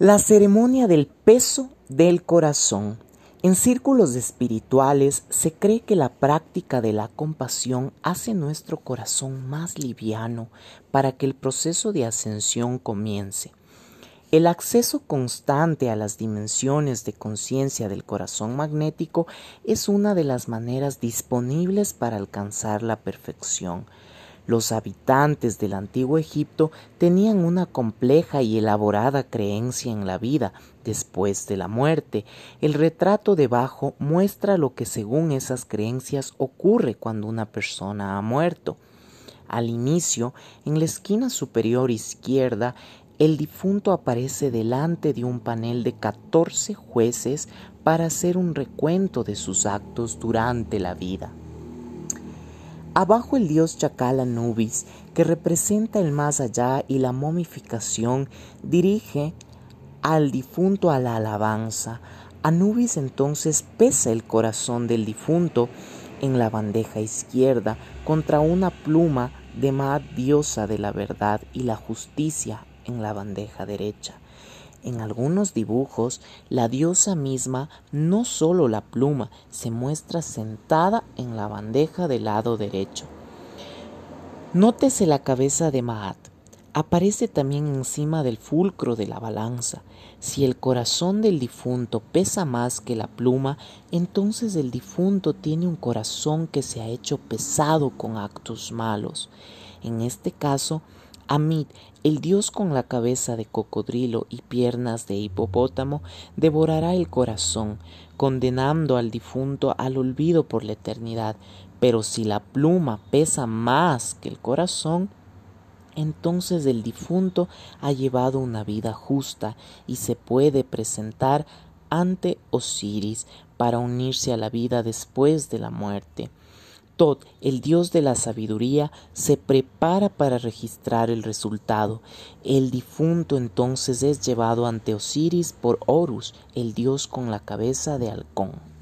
La ceremonia del peso del corazón. En círculos espirituales se cree que la práctica de la compasión hace nuestro corazón más liviano para que el proceso de ascensión comience. El acceso constante a las dimensiones de conciencia del corazón magnético es una de las maneras disponibles para alcanzar la perfección. Los habitantes del antiguo Egipto tenían una compleja y elaborada creencia en la vida después de la muerte. El retrato debajo muestra lo que según esas creencias ocurre cuando una persona ha muerto. Al inicio, en la esquina superior izquierda, el difunto aparece delante de un panel de catorce jueces para hacer un recuento de sus actos durante la vida. Abajo el dios chacal Anubis, que representa el más allá y la momificación, dirige al difunto a la alabanza. Anubis entonces pesa el corazón del difunto en la bandeja izquierda contra una pluma de Maat, diosa de la verdad y la justicia en la bandeja derecha. En algunos dibujos, la diosa misma, no solo la pluma, se muestra sentada en la bandeja del lado derecho. Nótese la cabeza de Maat. Aparece también encima del fulcro de la balanza. Si el corazón del difunto pesa más que la pluma, entonces el difunto tiene un corazón que se ha hecho pesado con actos malos. En este caso, Amit, el dios con la cabeza de cocodrilo y piernas de hipopótamo, devorará el corazón, condenando al difunto al olvido por la eternidad. Pero si la pluma pesa más que el corazón, entonces el difunto ha llevado una vida justa y se puede presentar ante Osiris para unirse a la vida después de la muerte. Tod, el dios de la sabiduría, se prepara para registrar el resultado. El difunto entonces es llevado ante Osiris por Horus, el dios con la cabeza de halcón.